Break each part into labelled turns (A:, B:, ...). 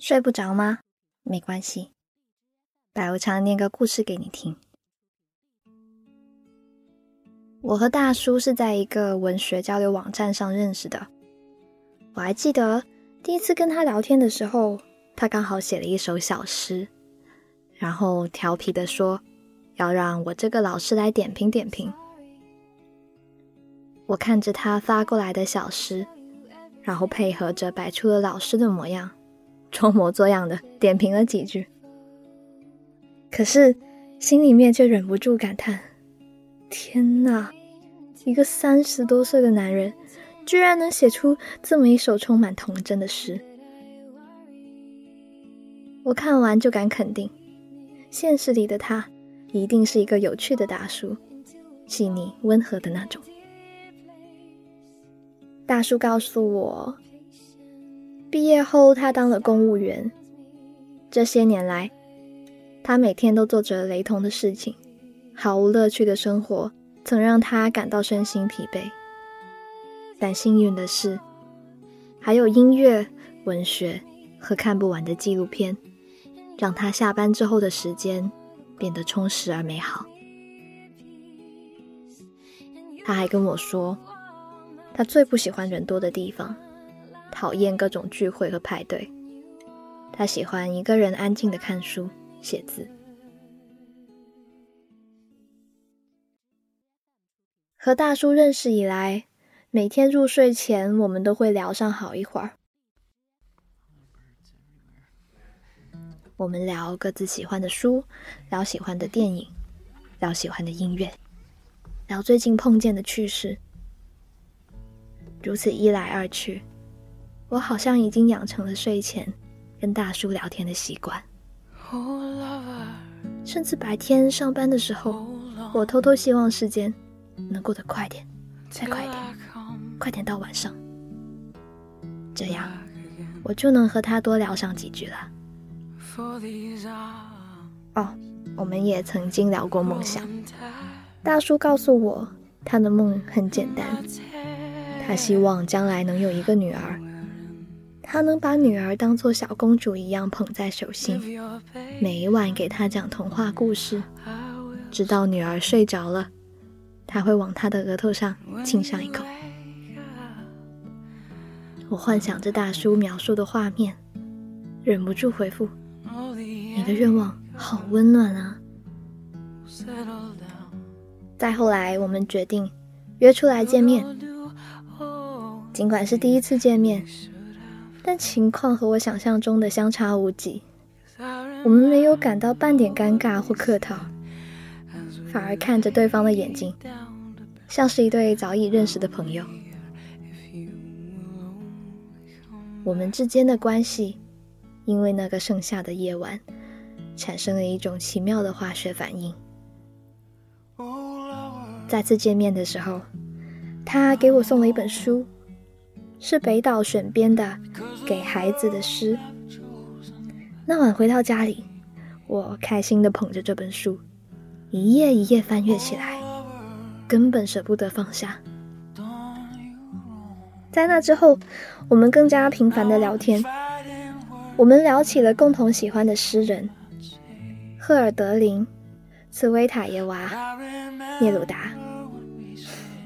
A: 睡不着吗？没关系，白无常念个故事给你听。我和大叔是在一个文学交流网站上认识的。我还记得第一次跟他聊天的时候，他刚好写了一首小诗，然后调皮的说要让我这个老师来点评点评。我看着他发过来的小诗，然后配合着摆出了老师的模样。装模作样的点评了几句，可是心里面却忍不住感叹：“天哪，一个三十多岁的男人，居然能写出这么一首充满童真的诗！”我看完就敢肯定，现实里的他一定是一个有趣的大叔，细腻温和的那种。大叔告诉我。毕业后，他当了公务员。这些年来，他每天都做着雷同的事情，毫无乐趣的生活曾让他感到身心疲惫。但幸运的是，还有音乐、文学和看不完的纪录片，让他下班之后的时间变得充实而美好。他还跟我说，他最不喜欢人多的地方。讨厌各种聚会和派对，他喜欢一个人安静的看书、写字。和大叔认识以来，每天入睡前我们都会聊上好一会儿。我们聊各自喜欢的书，聊喜欢的电影，聊喜欢的音乐，聊最近碰见的趣事。如此一来二去。我好像已经养成了睡前跟大叔聊天的习惯，甚至白天上班的时候，我偷偷希望时间能过得快点，再快点，快点到晚上，这样我就能和他多聊上几句了。哦，我们也曾经聊过梦想，大叔告诉我他的梦很简单，他希望将来能有一个女儿。他能把女儿当做小公主一样捧在手心，每一晚给她讲童话故事，直到女儿睡着了，他会往她的额头上亲上一口。我幻想着大叔描述的画面，忍不住回复：“你的愿望好温暖啊！”再后来，我们决定约出来见面，尽管是第一次见面。但情况和我想象中的相差无几，我们没有感到半点尴尬或客套，反而看着对方的眼睛，像是一对早已认识的朋友。我们之间的关系，因为那个盛夏的夜晚，产生了一种奇妙的化学反应。再次见面的时候，他给我送了一本书。是北岛选编的给孩子的诗。那晚回到家里，我开心地捧着这本书，一页一页翻阅起来，根本舍不得放下。在那之后，我们更加频繁地聊天。我们聊起了共同喜欢的诗人赫尔德林、茨维塔耶娃、聂鲁达，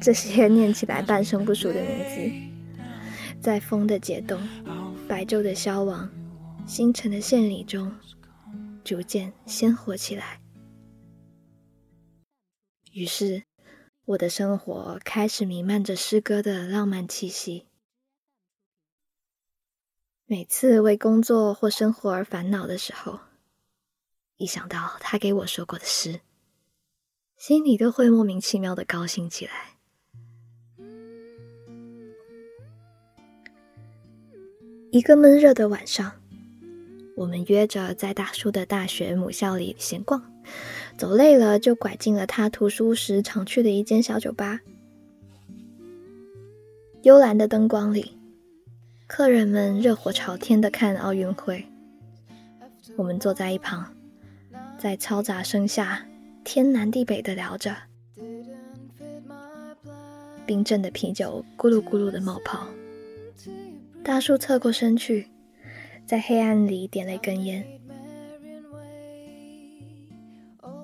A: 这些念起来半生不熟的名字。在风的解冻、白昼的消亡、星辰的献礼中，逐渐鲜活起来。于是，我的生活开始弥漫着诗歌的浪漫气息。每次为工作或生活而烦恼的时候，一想到他给我说过的诗，心里都会莫名其妙的高兴起来。一个闷热的晚上，我们约着在大叔的大学母校里闲逛，走累了就拐进了他图书时常去的一间小酒吧。幽蓝的灯光里，客人们热火朝天的看奥运会。我们坐在一旁，在嘈杂声下天南地北的聊着，冰镇的啤酒咕噜咕噜的冒泡。大树侧过身去，在黑暗里点了一根烟，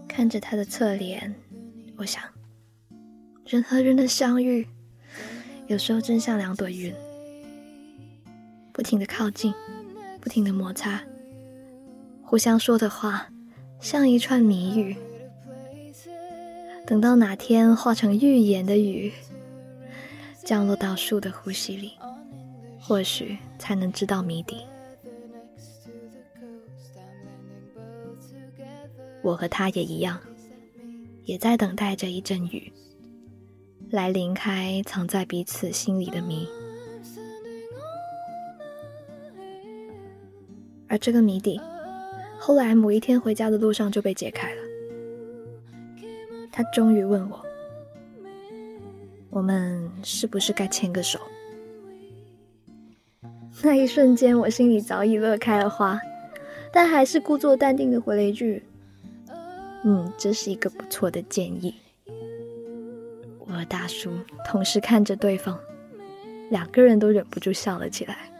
A: 看着他的侧脸，我想，人和人的相遇，有时候真像两朵云，不停的靠近，不停的摩擦，互相说的话，像一串谜语。等到哪天化成预言的雨，降落到树的呼吸里，或许才能知道谜底。我和他也一样，也在等待着一阵雨，来淋开藏在彼此心里的谜。而这个谜底，后来某一天回家的路上就被解开了。他终于问我：“我们是不是该牵个手？”那一瞬间，我心里早已乐开了花，但还是故作淡定的回了一句：“嗯，这是一个不错的建议。”我和大叔同时看着对方，两个人都忍不住笑了起来。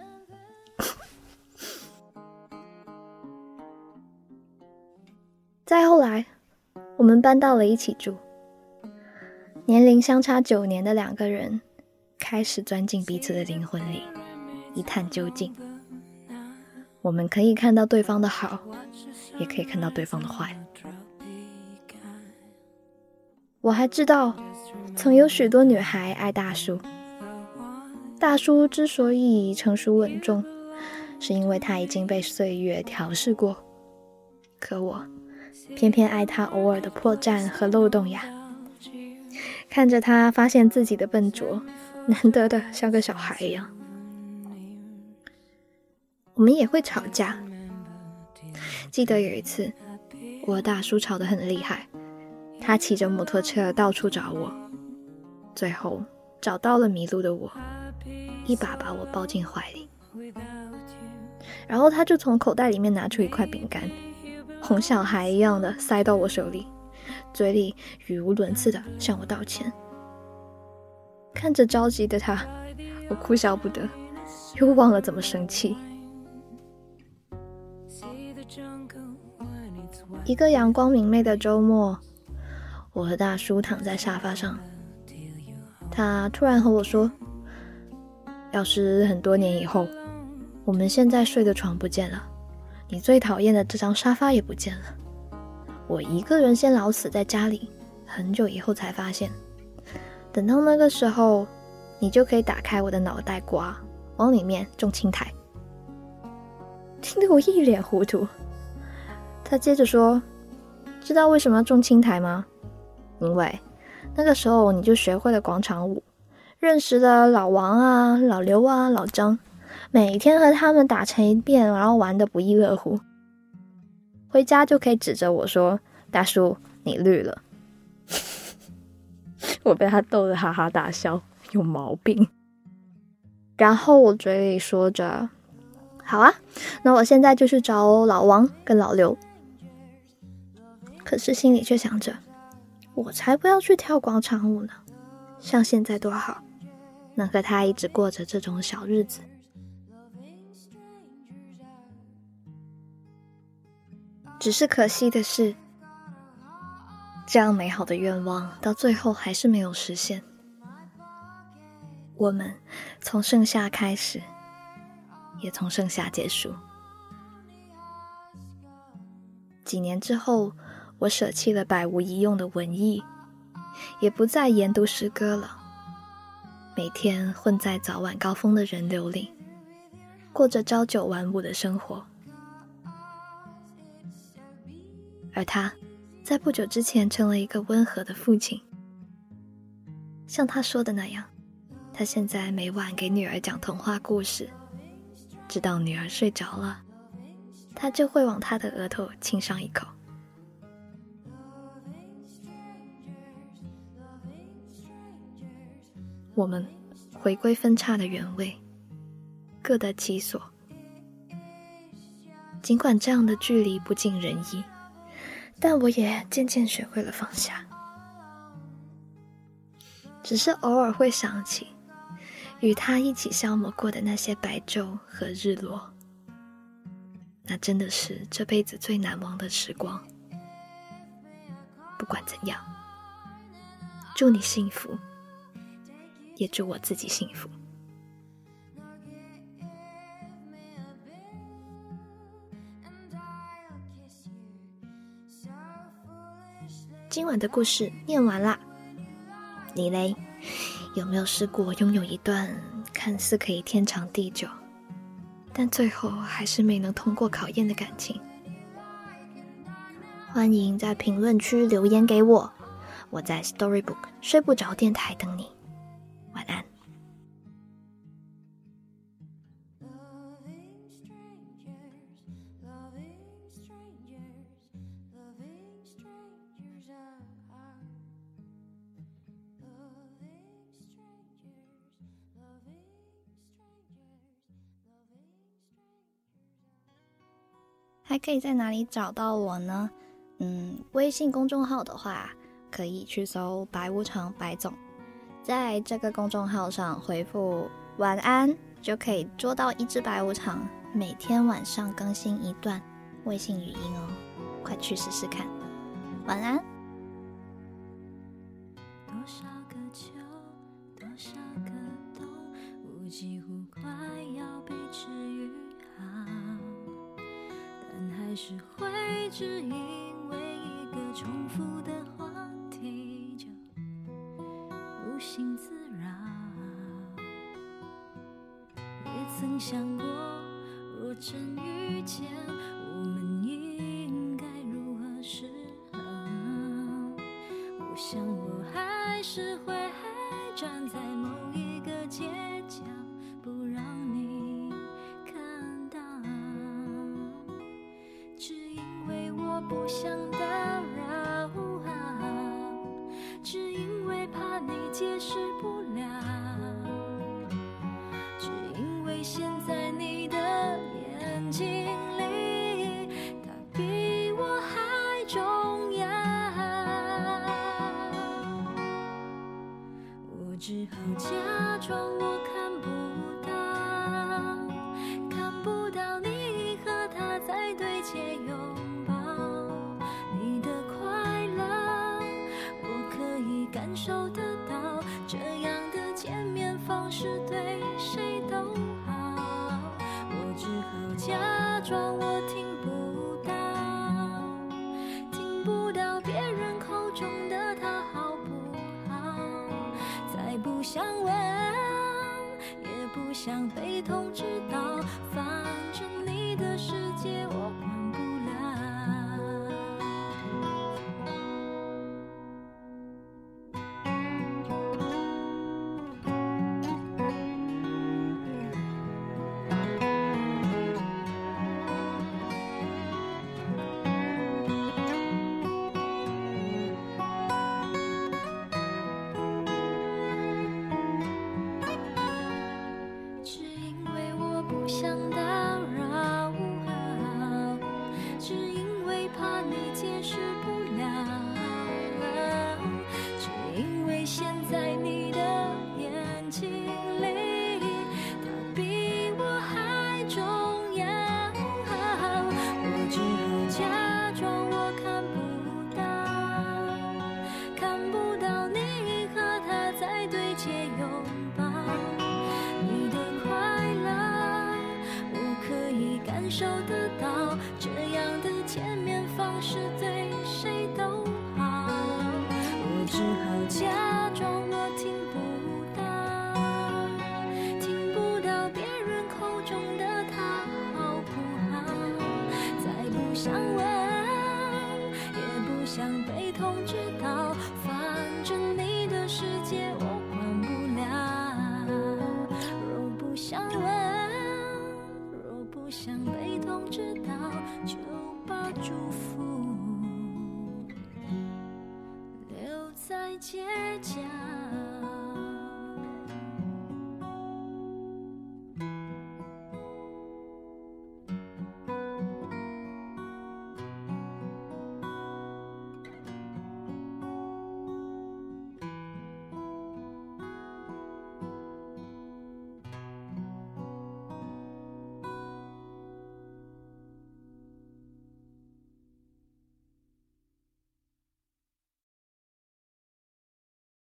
A: 再后来。我们搬到了一起住，年龄相差九年的两个人开始钻进彼此的灵魂里，一探究竟。我们可以看到对方的好，也可以看到对方的坏。我还知道，曾有许多女孩爱大叔。大叔之所以成熟稳重，是因为他已经被岁月调试过。可我。偏偏爱他偶尔的破绽和漏洞呀！看着他发现自己的笨拙，难得的像个小孩一样。我们也会吵架。记得有一次，我和大叔吵得很厉害，他骑着摩托车到处找我，最后找到了迷路的我，一把把我抱进怀里，然后他就从口袋里面拿出一块饼干。哄小孩一样的塞到我手里，嘴里语无伦次的向我道歉。看着着急的他，我哭笑不得，又忘了怎么生气。一个阳光明媚的周末，我和大叔躺在沙发上，他突然和我说：“要是很多年以后，我们现在睡的床不见了。”你最讨厌的这张沙发也不见了。我一个人先老死在家里，很久以后才发现。等到那个时候，你就可以打开我的脑袋瓜，往里面种青苔。听得我一脸糊涂。他接着说：“知道为什么要种青苔吗？因为那个时候你就学会了广场舞，认识了老王啊、老刘啊、老张。”每天和他们打成一片，然后玩的不亦乐乎。回家就可以指着我说：“大叔，你绿了。”我被他逗得哈哈大笑，有毛病。然后我嘴里说着：“好啊，那我现在就去找老王跟老刘。”可是心里却想着：“我才不要去跳广场舞呢，像现在多好，能和他一直过着这种小日子。”只是可惜的是，这样美好的愿望到最后还是没有实现。我们从盛夏开始，也从盛夏结束。几年之后，我舍弃了百无一用的文艺，也不再研读诗歌了，每天混在早晚高峰的人流里，过着朝九晚五的生活。而他，在不久之前成了一个温和的父亲。像他说的那样，他现在每晚给女儿讲童话故事，直到女儿睡着了，他就会往她的额头亲上一口。我们回归分叉的原位，各得其所。尽管这样的距离不尽人意。但我也渐渐学会了放下，只是偶尔会想起与他一起消磨过的那些白昼和日落，
B: 那真的是这辈子最难忘的时光。不管怎样，祝你幸福，也祝我自己幸福。今晚的故事念完啦，你嘞，有没有试过拥有一段看似可以天长地久，但最后还是没能通过考验的感情？欢迎在评论区留言给我，我在 Storybook 睡不着电台等你。还可以在哪里找到我呢？嗯，微信公众号的话，可以去搜“白无常白总”，在这个公众号上回复“晚安”，就可以捉到一只白无常。每天晚上更新一段微信语音哦，快去试试看。晚安。多少个秋，多少个冬，我几乎快要被治愈好，还是会只因为一个。重复的话题就无心自扰，也曾想过，若真遇见，我们应该如何是好？我想我还是会站在不想